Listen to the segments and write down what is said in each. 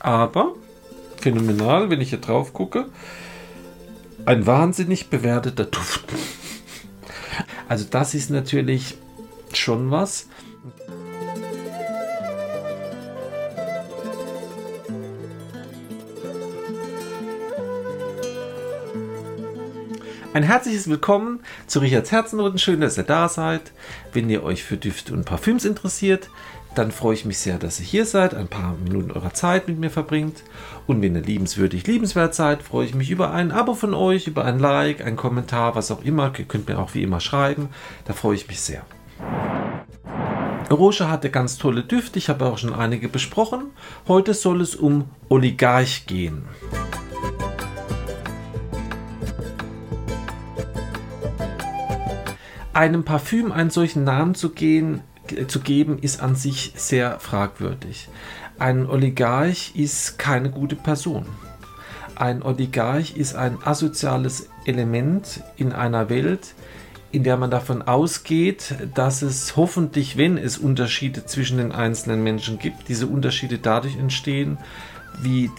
aber phänomenal, wenn ich hier drauf gucke. Ein wahnsinnig bewerteter Duft. Also das ist natürlich schon was. Ein herzliches Willkommen zu Richards Herzennoten. Schön, dass ihr da seid. Wenn ihr euch für Düfte und Parfüms interessiert, dann freue ich mich sehr, dass ihr hier seid, ein paar Minuten eurer Zeit mit mir verbringt. Und wenn ihr liebenswürdig, liebenswert seid, freue ich mich über ein Abo von euch, über ein Like, ein Kommentar, was auch immer. Ihr könnt mir auch wie immer schreiben. Da freue ich mich sehr. Roche hatte ganz tolle Düfte, ich habe auch schon einige besprochen. Heute soll es um Oligarch gehen. Einem Parfüm einen solchen Namen zu gehen, zu geben, ist an sich sehr fragwürdig. Ein Oligarch ist keine gute Person. Ein Oligarch ist ein asoziales Element in einer Welt, in der man davon ausgeht, dass es hoffentlich, wenn es Unterschiede zwischen den einzelnen Menschen gibt, diese Unterschiede dadurch entstehen, wie,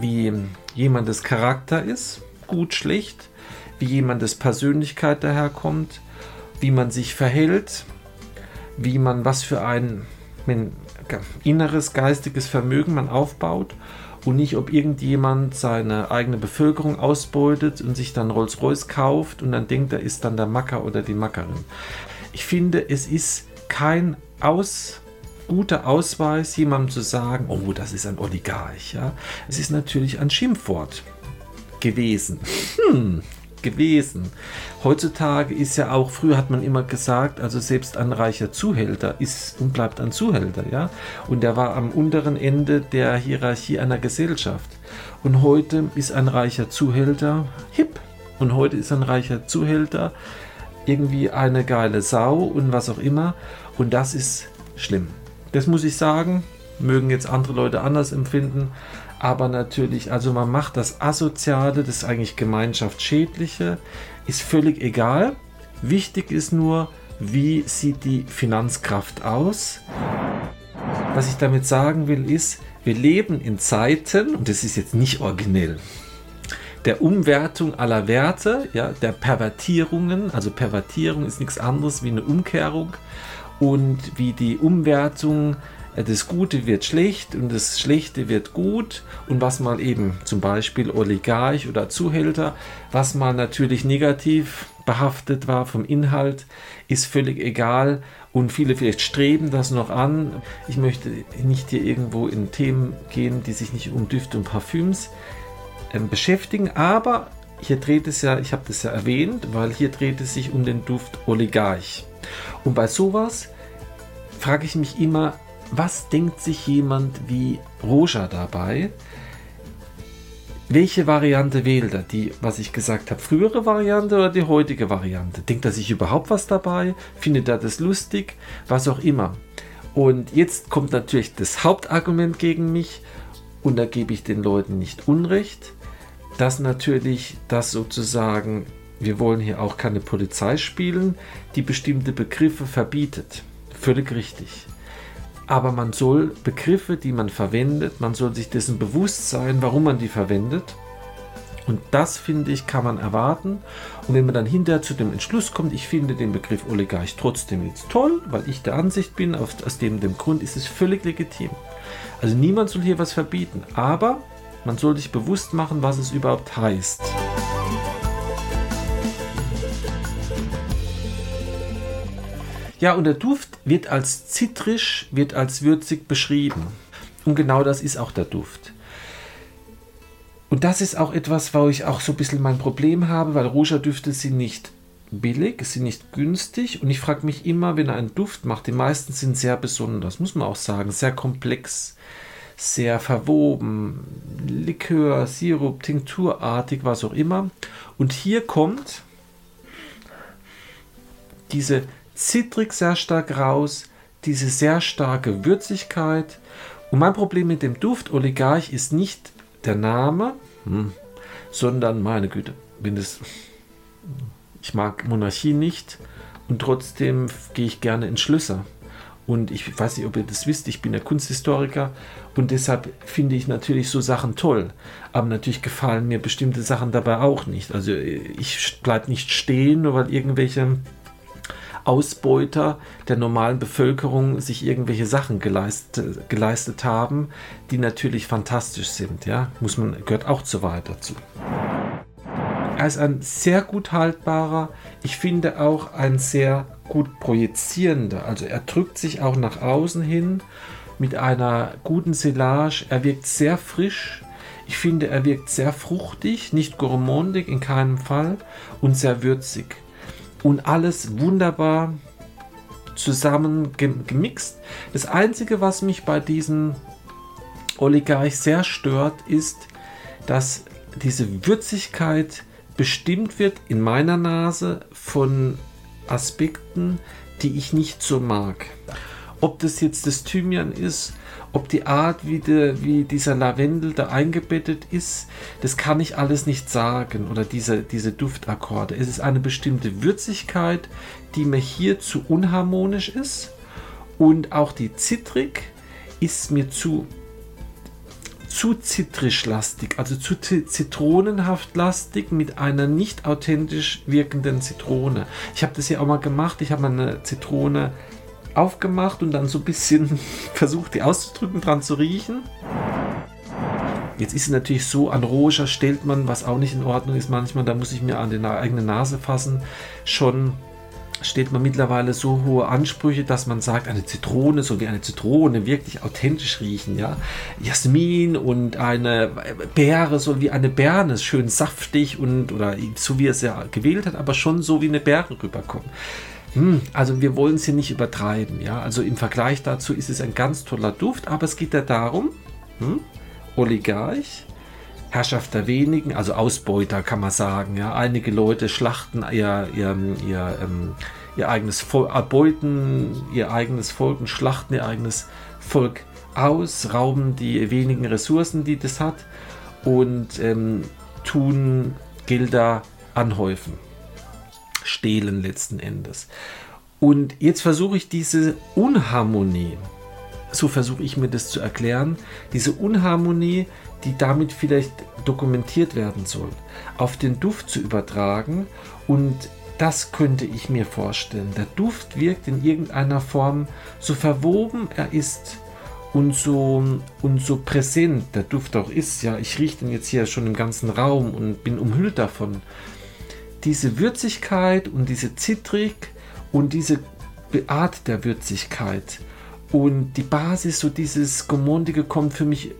wie jemandes Charakter ist, gut, schlecht, wie jemandes Persönlichkeit daherkommt, wie man sich verhält, wie man, was für ein inneres geistiges Vermögen man aufbaut und nicht, ob irgendjemand seine eigene Bevölkerung ausbeutet und sich dann Rolls-Royce kauft und dann denkt, er ist dann der Macker oder die Mackerin. Ich finde, es ist kein aus, guter Ausweis, jemandem zu sagen, oh, das ist ein Oligarch. Ja? Es ist natürlich ein Schimpfwort gewesen. Hm, gewesen. Heutzutage ist ja auch, früher hat man immer gesagt, also selbst ein reicher Zuhälter ist und bleibt ein Zuhälter, ja. Und der war am unteren Ende der Hierarchie einer Gesellschaft. Und heute ist ein reicher Zuhälter hip. Und heute ist ein reicher Zuhälter irgendwie eine geile Sau und was auch immer. Und das ist schlimm. Das muss ich sagen. Mögen jetzt andere Leute anders empfinden aber natürlich, also man macht das Asoziale, das eigentlich Gemeinschaftsschädliche, ist völlig egal. Wichtig ist nur, wie sieht die Finanzkraft aus. Was ich damit sagen will, ist, wir leben in Zeiten, und das ist jetzt nicht originell, der Umwertung aller Werte, ja, der Pervertierungen. Also Pervertierung ist nichts anderes wie eine Umkehrung und wie die Umwertung das Gute wird schlecht und das Schlechte wird gut und was mal eben zum Beispiel Oligarch oder Zuhälter, was mal natürlich negativ behaftet war vom Inhalt, ist völlig egal und viele vielleicht streben das noch an. Ich möchte nicht hier irgendwo in Themen gehen, die sich nicht um Düfte und Parfüms äh, beschäftigen, aber hier dreht es ja, ich habe das ja erwähnt, weil hier dreht es sich um den Duft Oligarch. Und bei sowas frage ich mich immer, was denkt sich jemand wie Roja dabei? Welche Variante wählt er? Die, was ich gesagt habe, frühere Variante oder die heutige Variante? Denkt er sich überhaupt was dabei? Findet er das lustig? Was auch immer. Und jetzt kommt natürlich das Hauptargument gegen mich und da gebe ich den Leuten nicht Unrecht, dass natürlich das sozusagen, wir wollen hier auch keine Polizei spielen, die bestimmte Begriffe verbietet. Völlig richtig aber man soll Begriffe, die man verwendet, man soll sich dessen bewusst sein, warum man die verwendet. Und das, finde ich, kann man erwarten. Und wenn man dann hinterher zu dem Entschluss kommt, ich finde den Begriff Oligarch trotzdem jetzt toll, weil ich der Ansicht bin, aus, dem, dem Grund ist es völlig legitim. Also niemand soll hier was verbieten, aber man soll sich bewusst machen, was es überhaupt heißt. Ja, und der Duft wird als zitrisch, wird als würzig beschrieben. Und genau das ist auch der Duft. Und das ist auch etwas, wo ich auch so ein bisschen mein Problem habe, weil Rouge-Düfte sind nicht billig, sind nicht günstig und ich frage mich immer, wenn er einen Duft macht, die meisten sind sehr besonders, muss man auch sagen, sehr komplex, sehr verwoben, Likör, Sirup, Tinkturartig, was auch immer. Und hier kommt diese zittrig sehr stark raus, diese sehr starke Würzigkeit. Und mein Problem mit dem Duft Oligarch ist nicht der Name, hm, sondern meine Güte, wenn es, ich mag Monarchie nicht und trotzdem gehe ich gerne in Schlösser. Und ich weiß nicht, ob ihr das wisst, ich bin ja Kunsthistoriker Und deshalb finde ich natürlich so Sachen toll. Aber natürlich gefallen mir bestimmte Sachen dabei auch nicht. Also ich bleibe nicht stehen, nur weil irgendwelche Ausbeuter der normalen Bevölkerung sich irgendwelche Sachen geleistet, geleistet haben, die natürlich fantastisch sind. Ja, muss man gehört auch zur Wahrheit dazu. Er ist ein sehr gut haltbarer, ich finde auch ein sehr gut projizierender. Also er drückt sich auch nach außen hin mit einer guten Silage. Er wirkt sehr frisch. Ich finde, er wirkt sehr fruchtig, nicht gourmandig in keinem Fall und sehr würzig. Und alles wunderbar zusammen gemixt. Das Einzige, was mich bei diesem Oligarch sehr stört, ist, dass diese Würzigkeit bestimmt wird in meiner Nase von Aspekten, die ich nicht so mag. Ob das jetzt das Thymian ist, ob die Art, wie, de, wie dieser Lavendel da eingebettet ist, das kann ich alles nicht sagen. Oder diese, diese Duftakkorde. Es ist eine bestimmte Würzigkeit, die mir hier zu unharmonisch ist. Und auch die Zitrik ist mir zu zu zitrisch-lastig, also zu zitronenhaft lastig mit einer nicht authentisch wirkenden Zitrone. Ich habe das ja auch mal gemacht. Ich habe eine Zitrone aufgemacht und dann so ein bisschen versucht, die auszudrücken, dran zu riechen. Jetzt ist es natürlich so, an Roja stellt man, was auch nicht in Ordnung ist manchmal, da muss ich mir an die eigene Nase fassen, schon steht man mittlerweile so hohe Ansprüche, dass man sagt, eine Zitrone soll wie eine Zitrone wirklich authentisch riechen, ja. Jasmin und eine Beere soll wie eine Beere, schön saftig und oder so wie er es ja gewählt hat, aber schon so wie eine Beere rüberkommen. Also wir wollen es hier nicht übertreiben, ja. Also im Vergleich dazu ist es ein ganz toller Duft, aber es geht ja darum, hm, Oligarch, Herrschaft der wenigen, also Ausbeuter kann man sagen. Ja. Einige Leute schlachten ihr, ihr, ihr, ähm, ihr eigenes Volk, erbeuten ihr eigenes Volk und schlachten ihr eigenes Volk aus, rauben die wenigen Ressourcen, die das hat und ähm, tun Gelder anhäufen, stehlen letzten Endes. Und jetzt versuche ich diese Unharmonie, so versuche ich mir das zu erklären, diese Unharmonie die damit vielleicht dokumentiert werden soll, auf den Duft zu übertragen und das könnte ich mir vorstellen. Der Duft wirkt in irgendeiner Form so verwoben er ist und so, und so präsent der Duft auch ist. Ja, ich rieche den jetzt hier schon im ganzen Raum und bin umhüllt davon. Diese Würzigkeit und diese Zitrik und diese Art der Würzigkeit und die Basis, so dieses Gomondige kommt für mich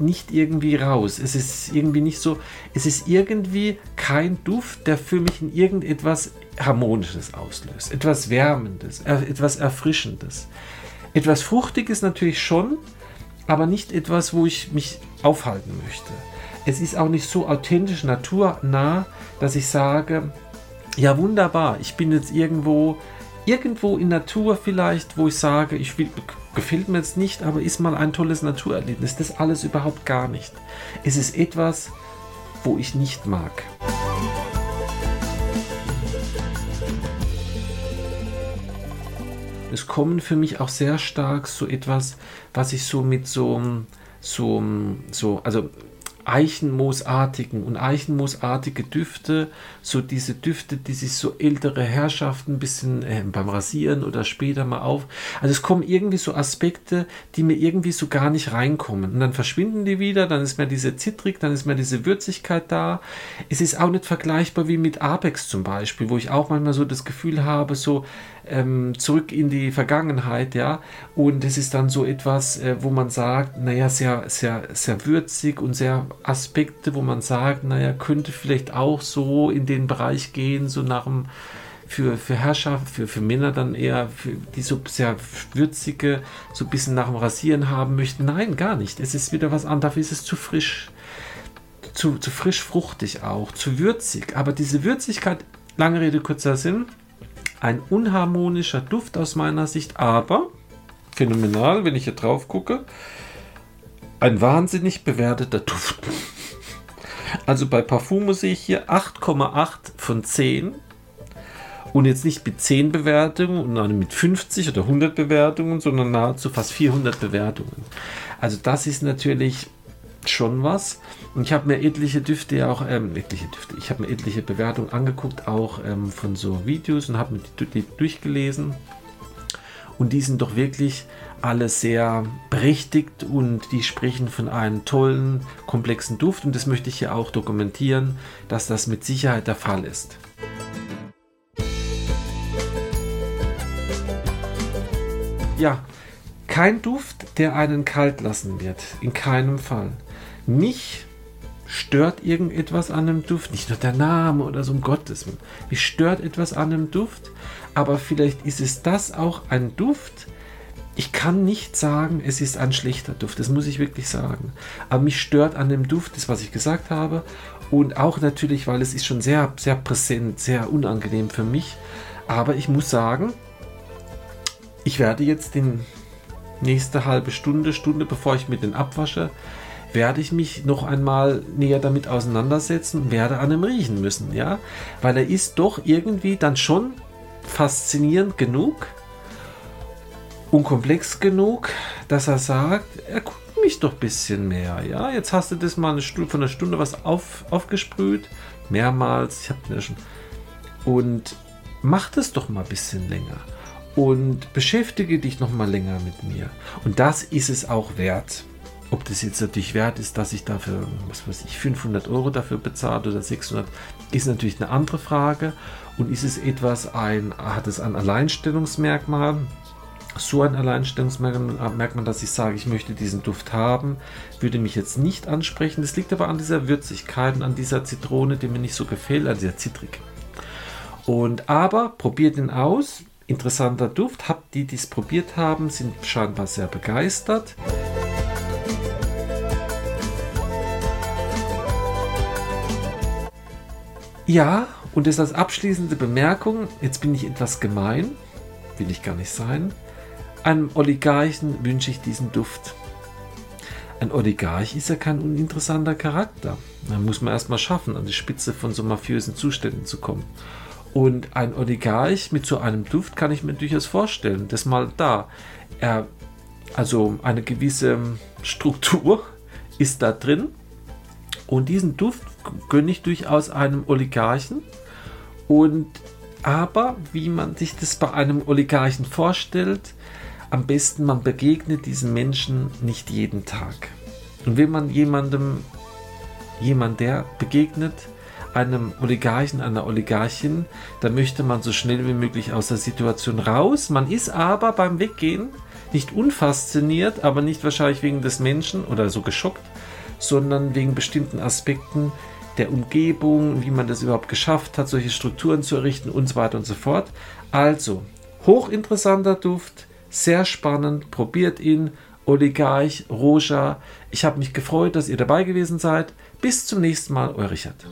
nicht irgendwie raus. Es ist irgendwie nicht so, es ist irgendwie kein Duft, der für mich in irgendetwas Harmonisches auslöst. Etwas Wärmendes, etwas Erfrischendes. Etwas Fruchtiges natürlich schon, aber nicht etwas, wo ich mich aufhalten möchte. Es ist auch nicht so authentisch naturnah, dass ich sage, ja wunderbar, ich bin jetzt irgendwo irgendwo in Natur vielleicht, wo ich sage, ich will, gefällt mir jetzt nicht, aber ist mal ein tolles Naturerlebnis. Das alles überhaupt gar nicht. Es ist etwas, wo ich nicht mag. Es kommen für mich auch sehr stark so etwas, was ich so mit so, so, so, also Eichenmoosartigen und Eichenmoosartige Düfte, so diese Düfte, die sich so ältere Herrschaften ein bisschen äh, beim Rasieren oder später mal auf. Also es kommen irgendwie so Aspekte, die mir irgendwie so gar nicht reinkommen. Und dann verschwinden die wieder, dann ist mehr diese Zitrik, dann ist mehr diese Würzigkeit da. Es ist auch nicht vergleichbar wie mit Apex zum Beispiel, wo ich auch manchmal so das Gefühl habe, so, ähm, zurück in die Vergangenheit, ja. Und es ist dann so etwas, äh, wo man sagt, naja, sehr, sehr, sehr würzig und sehr Aspekte, wo man sagt, naja, könnte vielleicht auch so in den Bereich gehen, so nach dem für, für Herrschaft, für, für Männer dann eher, für, die so sehr würzige, so ein bisschen nach dem Rasieren haben möchten. Nein, gar nicht. Es ist wieder was anderes. Dafür ist es zu frisch. Zu, zu frisch fruchtig auch, zu würzig. Aber diese Würzigkeit, lange Rede, kurzer Sinn, ein unharmonischer Duft aus meiner Sicht, aber phänomenal, wenn ich hier drauf gucke. Ein wahnsinnig bewerteter Duft. Also bei Parfumo sehe ich hier 8,8 von 10. Und jetzt nicht mit 10 Bewertungen und mit 50 oder 100 Bewertungen, sondern nahezu fast 400 Bewertungen. Also das ist natürlich schon was. Und ich habe mir etliche Düfte ja auch, ähm, etliche Düfte, ich habe mir etliche Bewertungen angeguckt, auch ähm, von so Videos und habe mir die, die durchgelesen. Und die sind doch wirklich alle sehr berechtigt und die sprechen von einem tollen, komplexen Duft. Und das möchte ich hier auch dokumentieren, dass das mit Sicherheit der Fall ist. Ja, kein Duft, der einen kalt lassen wird. In keinem Fall. Mich stört irgendetwas an einem Duft. Nicht nur der Name oder so, um Gottes Willen. Mich stört etwas an einem Duft. Aber vielleicht ist es das auch ein Duft. Ich kann nicht sagen, es ist ein schlechter Duft. Das muss ich wirklich sagen. Aber mich stört an dem Duft, das was ich gesagt habe. Und auch natürlich, weil es ist schon sehr, sehr präsent, sehr unangenehm für mich. Aber ich muss sagen, ich werde jetzt den nächste halbe Stunde, Stunde, bevor ich mit den abwasche, werde ich mich noch einmal näher damit auseinandersetzen und werde an ihm riechen müssen, ja, weil er ist doch irgendwie dann schon faszinierend genug und komplex genug, dass er sagt, er guckt mich doch ein bisschen mehr, ja, jetzt hast du das mal eine Stunde, von einer Stunde was auf, aufgesprüht, mehrmals, ich habe ja schon, und mach das doch mal ein bisschen länger und beschäftige dich noch mal länger mit mir. Und das ist es auch wert. Ob das jetzt natürlich wert ist, dass ich dafür, was weiß ich, 500 Euro dafür bezahle oder 600, ist natürlich eine andere Frage. Und ist es etwas ein, hat es ein Alleinstellungsmerkmal? So ein Alleinstellungsmerkmal, dass ich sage, ich möchte diesen Duft haben, würde mich jetzt nicht ansprechen. Das liegt aber an dieser Würzigkeit und an dieser Zitrone, die mir nicht so gefällt, an dieser Zitrik. Und aber probiert ihn aus, interessanter Duft. Habt die, die es probiert haben, sind scheinbar sehr begeistert. Ja, und das als abschließende Bemerkung, jetzt bin ich etwas gemein, will ich gar nicht sein. Einem Oligarchen wünsche ich diesen Duft. Ein Oligarch ist ja kein uninteressanter Charakter. Da muss man erstmal schaffen, an die Spitze von so mafiösen Zuständen zu kommen. Und ein Oligarch mit so einem Duft kann ich mir durchaus vorstellen. Das mal da. Er, also eine gewisse Struktur ist da drin. Und diesen Duft gönne ich durchaus einem Oligarchen. Und aber, wie man sich das bei einem Oligarchen vorstellt, am besten man begegnet diesen Menschen nicht jeden Tag. Und wenn man jemandem, jemand der begegnet, einem Oligarchen, einer Oligarchin, da möchte man so schnell wie möglich aus der Situation raus. Man ist aber beim Weggehen nicht unfasziniert, aber nicht wahrscheinlich wegen des Menschen oder so geschockt, sondern wegen bestimmten Aspekten der Umgebung, wie man das überhaupt geschafft hat, solche Strukturen zu errichten und so weiter und so fort. Also, hochinteressanter Duft, sehr spannend, probiert ihn. Oligarch, Roja. Ich habe mich gefreut, dass ihr dabei gewesen seid. Bis zum nächsten Mal, euer Richard.